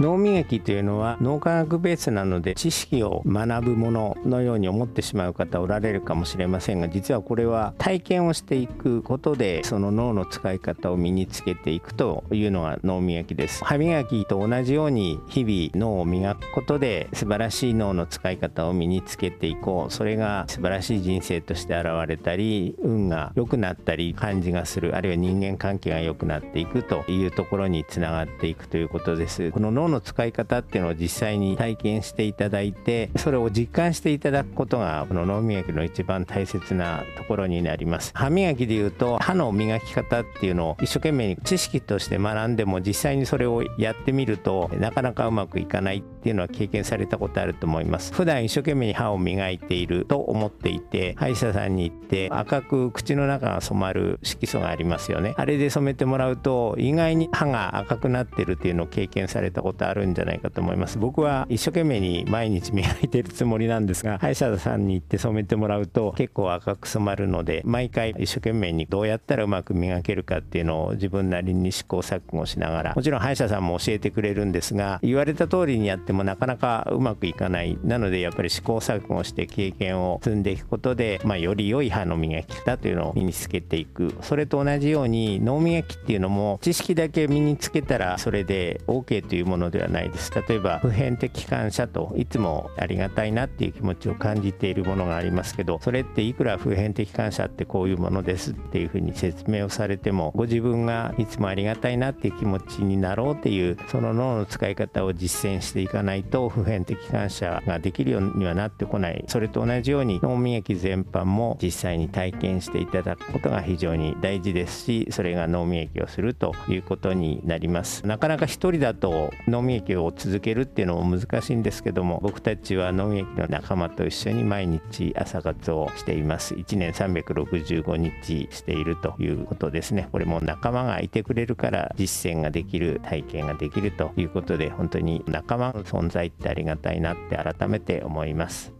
脳磨きというのは脳科学ベースなので知識を学ぶもののように思ってしまう方おられるかもしれませんが実はこれは体験をしていくことでその脳の使い方を身につけていくというのが脳磨きです。歯磨きと同じように日々脳を磨くことで素晴らしい脳の使い方を身につけていこう。それが素晴らしい人生として現れたり運が良くなったり感じがするあるいは人間関係が良くなっていくというところにつながっていくということです。この脳の使い方っていうのを実際に体験していただいてそれを実感していただくことがこの脳磨きの一番大切なところになります。歯磨きでいうと歯の磨き方っていうのを一生懸命に知識として学んでも実際にそれをやってみるとなかなかうまくいかないっていうのは経験されたことあると思います。普段一生懸命に歯を磨いていると思っていて歯医者さんに行って赤く口の中が染まる色素がありますよね。あれで染めてもらうと意外に歯が赤くなってるっていうのを経験されたこととあるんじゃないかと思います。僕は一生懸命に毎日磨いてるつもりなんですが歯医者さんに行って染めてもらうと結構赤く染まるので毎回一生懸命にどうやったらうまく磨けるかっていうのを自分なりに試行錯誤しながらもちろん歯医者さんも教えてくれるんですが言われた通りにやってもなかなかうまくいかない。なのでやっぱり試行錯誤して経験を積んでいくことで、まあ、より良い歯の磨き方というのを身につけていく。それと同じように脳磨きっていうのも知識だけ身につけたらそれで OK というもののではないです。例えば普遍的感謝といつもありがたいなっていう気持ちを感じているものがありますけどそれっていくら普遍的感謝ってこういうものですっていうふうに説明をされてもご自分がいつもありがたいなっていう気持ちになろうっていうその脳の使い方を実践していかないと普遍的感謝ができるようにはなってこない。それと同じように脳磨き全般も実際に体験していただくことが非常に大事ですしそれが脳磨きをするということになります。なかなか一人だと脳磨きを続けるっていうのも難しいんですけども僕たちは脳磨きの仲間と一緒に毎日朝活をしています。1年365日しているということですね。これも仲間がいてくれるから実践ができる体験ができるということで本当に仲間の存在ってありがたいなって改めて思います。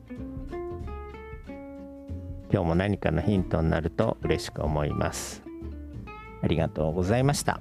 今日も何かのヒントになると嬉しく思います。ありがとうございました。